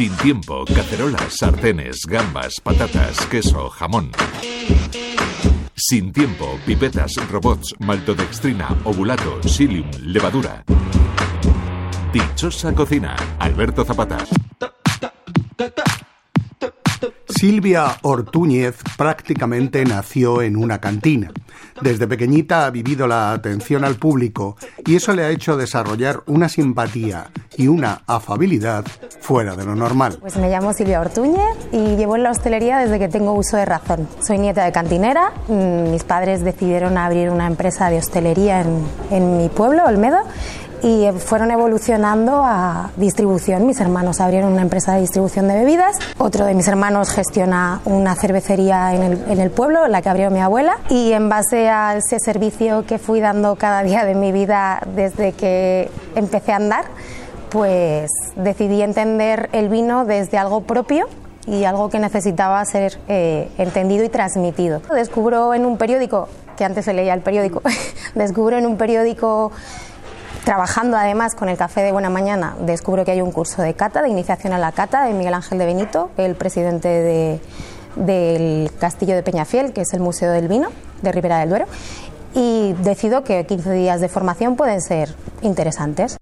Sin tiempo, cacerolas, sartenes, gambas, patatas, queso, jamón. Sin tiempo, pipetas, robots, maltodextrina, ovulato, psyllium, levadura. Dichosa cocina. Alberto Zapata. Silvia Ortúñez prácticamente nació en una cantina. Desde pequeñita ha vivido la atención al público y eso le ha hecho desarrollar una simpatía y una afabilidad fuera de lo normal. Pues me llamo Silvia Ortúñez y llevo en la hostelería desde que tengo uso de razón. Soy nieta de cantinera, mm, mis padres decidieron abrir una empresa de hostelería en, en mi pueblo, Olmedo, y fueron evolucionando a distribución. Mis hermanos abrieron una empresa de distribución de bebidas, otro de mis hermanos gestiona una cervecería en el, en el pueblo, la que abrió mi abuela, y en base a ese servicio que fui dando cada día de mi vida desde que empecé a andar, pues decidí entender el vino desde algo propio y algo que necesitaba ser eh, entendido y transmitido. Descubro en un periódico, que antes se leía el periódico, descubro en un periódico Trabajando además con el Café de Buena Mañana, descubro que hay un curso de cata, de iniciación a la cata, de Miguel Ángel de Benito, el presidente de, del Castillo de Peñafiel, que es el Museo del Vino de Ribera del Duero, y decido que 15 días de formación pueden ser interesantes.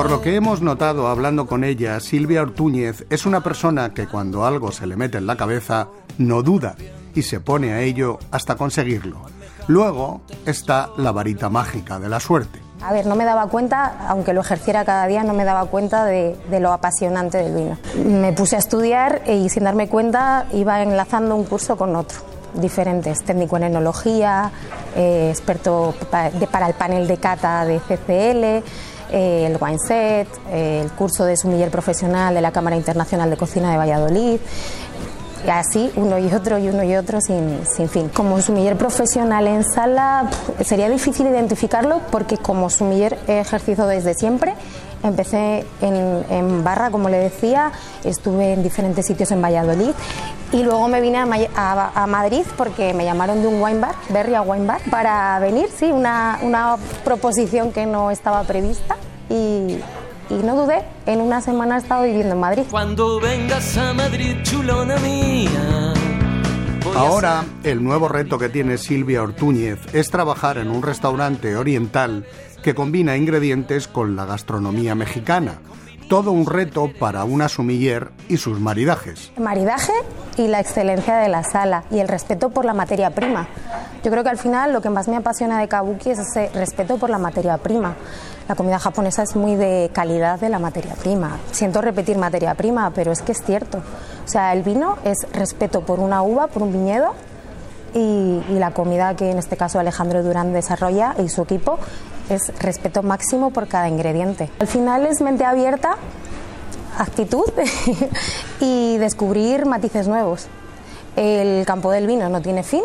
Por lo que hemos notado hablando con ella, Silvia Ortúñez es una persona que cuando algo se le mete en la cabeza, no duda y se pone a ello hasta conseguirlo. Luego está la varita mágica de la suerte. A ver, no me daba cuenta, aunque lo ejerciera cada día, no me daba cuenta de, lo apasionante del vino. Me puse a estudiar y sin darme cuenta iba enlazando un curso con otro diferentes, técnico en enología, eh, experto para el panel de cata de CCL, eh, el wine set, eh, el curso de sumiller profesional de la Cámara Internacional de Cocina de Valladolid. Y así, uno y otro y uno y otro sin, sin fin. Como sumiller profesional en sala sería difícil identificarlo porque como sumiller he ejercido desde siempre Empecé en, Barra, como le decía, estuve en diferentes sitios en Valladolid y luego me vine a, Madrid porque me llamaron de un wine bar, Berria Wine Bar, para venir, sí, una, una proposición que no estaba prevista y, y no dudé, en una semana he estado viviendo en Madrid. Cuando vengas a Madrid, chulona mía. Ahora, el nuevo reto que tiene Silvia Ortúñez es trabajar en un restaurante oriental que combina ingredientes con la gastronomía mexicana. Todo un reto para una sumiller y sus maridajes. Maridaje y la excelencia de la sala y el respeto por la materia prima. Yo creo que al final lo que más me apasiona de Kabuki es ese respeto por la materia prima. La comida japonesa es muy de calidad de la materia prima. Siento repetir materia prima, pero es que es cierto. O sea, el vino es respeto por una uva, por un viñedo y, la comida que en este caso Alejandro Durán desarrolla y su equipo es respeto máximo por cada ingrediente. Al final es mente abierta, actitud y descubrir matices nuevos. El campo del vino no tiene fin,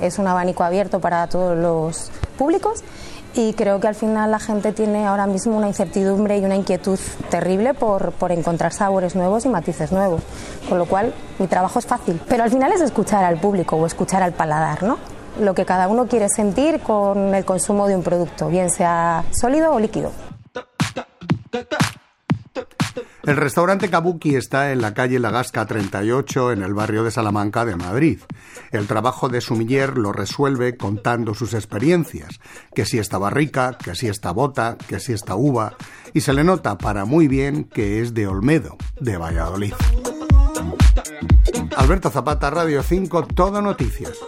es un abanico abierto para todos los públicos y creo que al final la gente tiene ahora mismo una incertidumbre y una inquietud terrible por, por, encontrar sabores nuevos y matices nuevos. Con lo cual, mi trabajo es fácil. Pero al final es escuchar al público o escuchar al paladar, ¿no? Lo que cada uno quiere sentir con el consumo de un producto, bien sea sólido o líquido. El restaurante Kabuki está en la calle Lagasca 38 en el barrio de Salamanca de Madrid. El trabajo de sumiller lo resuelve contando sus experiencias, que si esta barrica, que si esta bota, que si esta uva, y se le nota para muy bien que es de Olmedo, de Valladolid. Alberto Zapata, Radio 5, Todo Noticias.